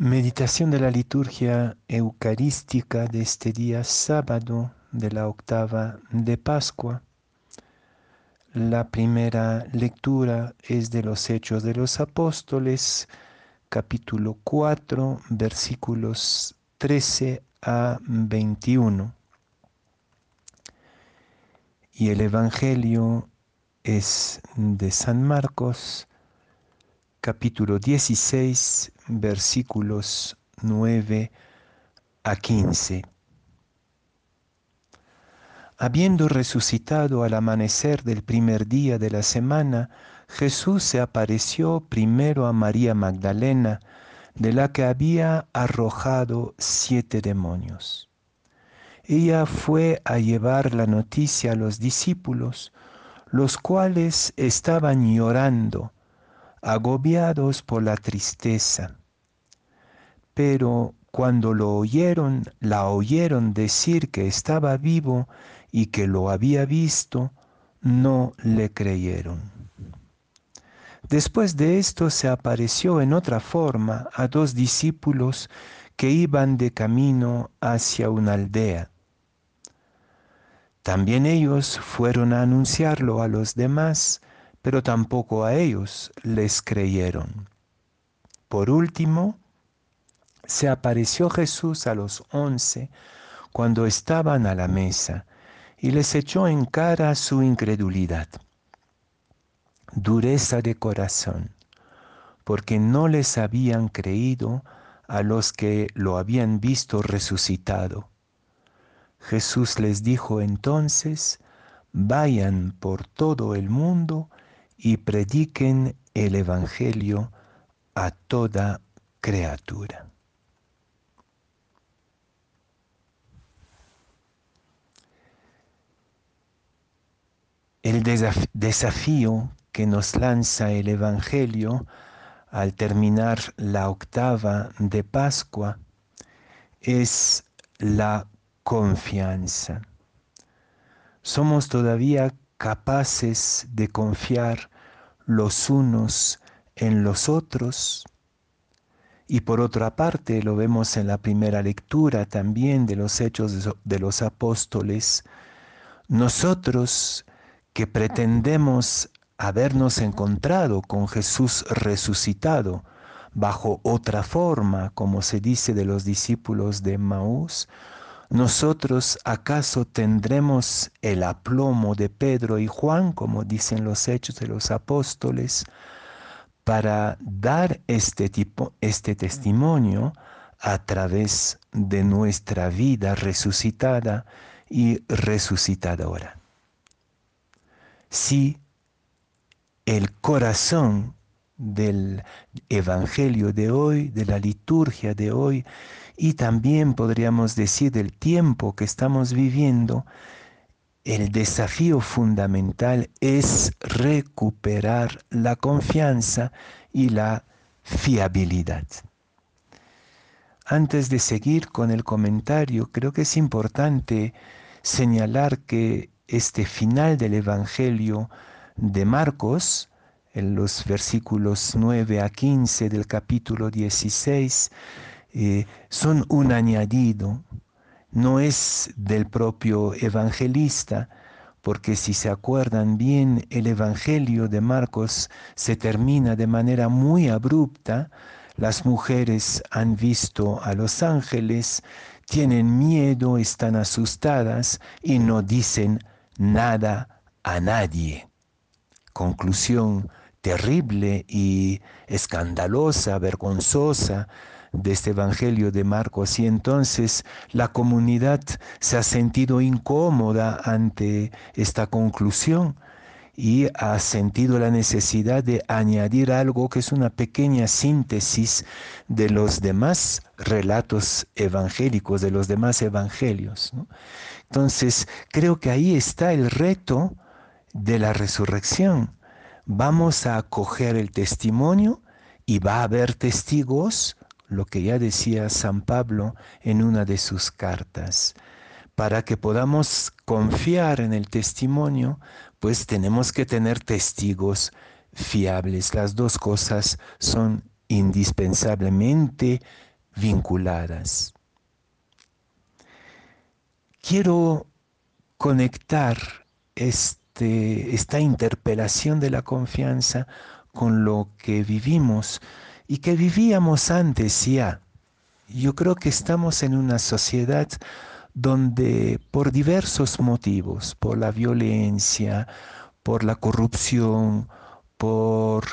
Meditación de la liturgia eucarística de este día sábado de la octava de Pascua. La primera lectura es de los Hechos de los Apóstoles, capítulo 4, versículos 13 a 21. Y el Evangelio es de San Marcos, capítulo 16, versículos 9 a 15. Habiendo resucitado al amanecer del primer día de la semana, Jesús se apareció primero a María Magdalena, de la que había arrojado siete demonios. Ella fue a llevar la noticia a los discípulos, los cuales estaban llorando agobiados por la tristeza. Pero cuando lo oyeron, la oyeron decir que estaba vivo y que lo había visto, no le creyeron. Después de esto se apareció en otra forma a dos discípulos que iban de camino hacia una aldea. También ellos fueron a anunciarlo a los demás, pero tampoco a ellos les creyeron. Por último, se apareció Jesús a los once cuando estaban a la mesa y les echó en cara su incredulidad, dureza de corazón, porque no les habían creído a los que lo habían visto resucitado. Jesús les dijo entonces, vayan por todo el mundo y prediquen el Evangelio a toda criatura. El desafío que nos lanza el Evangelio al terminar la octava de Pascua es la confianza. Somos todavía capaces de confiar los unos en los otros. Y por otra parte, lo vemos en la primera lectura también de los hechos de los apóstoles, nosotros que pretendemos habernos encontrado con Jesús resucitado bajo otra forma, como se dice de los discípulos de Maús, ¿Nosotros acaso tendremos el aplomo de Pedro y Juan, como dicen los hechos de los apóstoles, para dar este, tipo, este testimonio a través de nuestra vida resucitada y resucitadora? Si el corazón del Evangelio de hoy, de la liturgia de hoy, y también podríamos decir del tiempo que estamos viviendo, el desafío fundamental es recuperar la confianza y la fiabilidad. Antes de seguir con el comentario, creo que es importante señalar que este final del Evangelio de Marcos, en los versículos 9 a 15 del capítulo 16, eh, son un añadido, no es del propio evangelista, porque si se acuerdan bien, el Evangelio de Marcos se termina de manera muy abrupta. Las mujeres han visto a los ángeles, tienen miedo, están asustadas y no dicen nada a nadie. Conclusión terrible y escandalosa, vergonzosa de este Evangelio de Marcos y entonces la comunidad se ha sentido incómoda ante esta conclusión y ha sentido la necesidad de añadir algo que es una pequeña síntesis de los demás relatos evangélicos, de los demás evangelios. Entonces, creo que ahí está el reto de la resurrección. Vamos a acoger el testimonio y va a haber testigos lo que ya decía San Pablo en una de sus cartas. Para que podamos confiar en el testimonio, pues tenemos que tener testigos fiables. Las dos cosas son indispensablemente vinculadas. Quiero conectar este, esta interpelación de la confianza con lo que vivimos y que vivíamos antes ya. Yo creo que estamos en una sociedad donde por diversos motivos, por la violencia, por la corrupción, por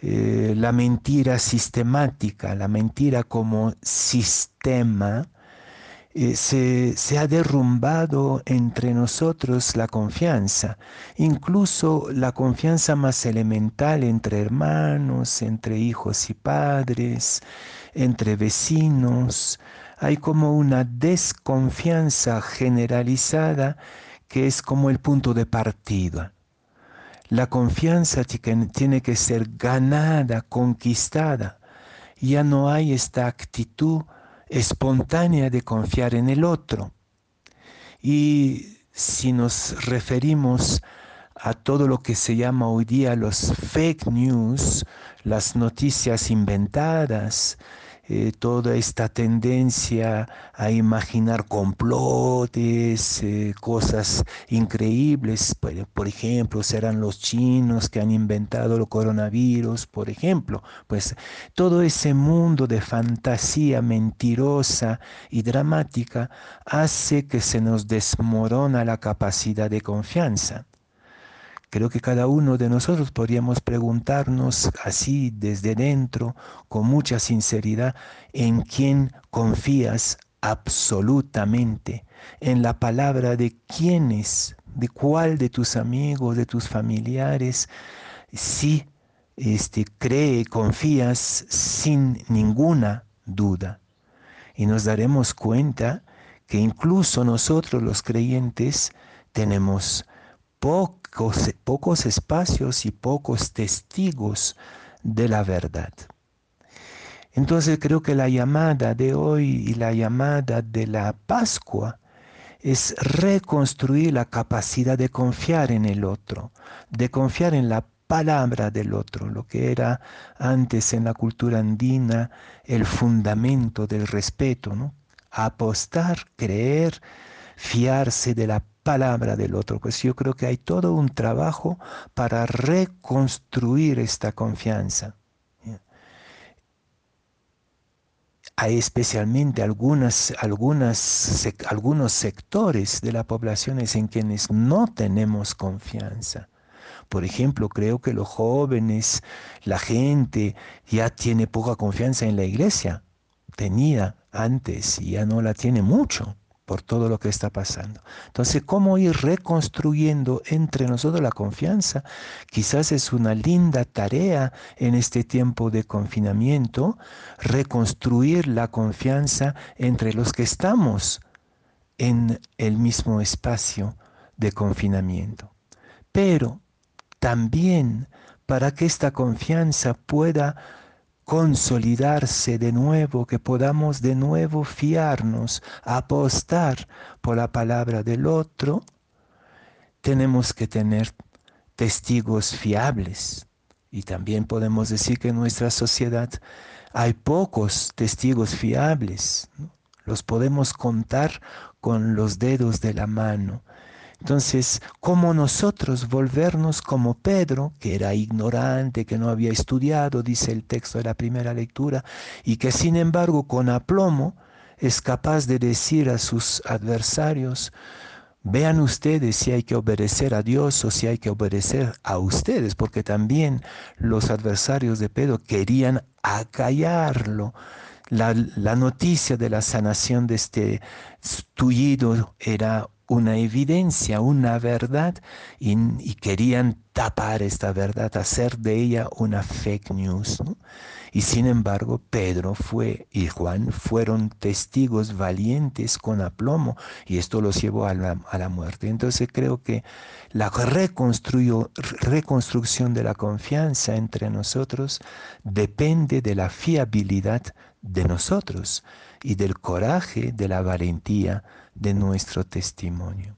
eh, la mentira sistemática, la mentira como sistema, eh, se, ha derrumbado entre nosotros la confianza, incluso la confianza más elemental entre hermanos, entre hijos y padres, entre vecinos. Hay como una desconfianza generalizada que es como el punto de partida. La confianza tiene que ser ganada, conquistada. Ya no hay esta actitud espontánea de confiar en el otro. Y si nos referimos a todo lo que se llama hoy día los fake news, las noticias inventadas, eh, toda esta tendencia a imaginar complotes, eh, cosas increíbles, por, ejemplo, serán los chinos que han inventado el coronavirus, por ejemplo, pues todo ese mundo de fantasía mentirosa y dramática hace que se nos desmorona la capacidad de confianza. Creo que cada uno de nosotros podríamos preguntarnos así desde dentro, con mucha sinceridad, en quién confías absolutamente, en la palabra de quiénes, de cuál de tus amigos, de tus familiares, si este, cree, confías sin ninguna duda. Y nos daremos cuenta que incluso nosotros los creyentes tenemos pocos, espacios y pocos testigos de la verdad. Entonces creo que la llamada de hoy y la llamada de la Pascua es reconstruir la capacidad de confiar en el otro, de confiar en la palabra del otro, lo que era antes en la cultura andina el fundamento del respeto, ¿no? Apostar, creer, fiarse de la palabra del otro. Pues yo creo que hay todo un trabajo para reconstruir esta confianza. Hay especialmente algunos sectores de la población en quienes no tenemos confianza. Por ejemplo, creo que los jóvenes, la gente ya tiene poca confianza en la iglesia. Tenía antes y ya no la tiene mucho por todo lo que está pasando. Entonces, ¿cómo ir reconstruyendo entre nosotros la confianza? Quizás es una linda tarea en este tiempo de confinamiento, reconstruir la confianza entre los que estamos en el mismo espacio de confinamiento. Pero también para que esta confianza pueda consolidarse de nuevo, que podamos de nuevo fiarnos, apostar por la palabra del otro, tenemos que tener testigos fiables. Y también podemos decir que en nuestra sociedad hay pocos testigos fiables. Los podemos contar con los dedos de la mano. Entonces, ¿cómo nosotros volvernos como Pedro, que era ignorante, que no había estudiado, dice el texto de la primera lectura, y que sin embargo con aplomo es capaz de decir a sus adversarios, Vean ustedes si hay que obedecer a Dios o si hay que obedecer a ustedes, porque también los adversarios de Pedro querían acallarlo. La, la noticia de la sanación de este tullido era una evidencia, una verdad, y, querían tapar esta verdad, hacer de ella una fake news. Y sin embargo, Pedro fue y Juan fueron testigos valientes con aplomo, y esto los llevó a la, a la muerte. Entonces creo que la reconstrucción de la confianza entre nosotros depende de la fiabilidad de nosotros y del coraje, de la valentía de nuestro testimonio.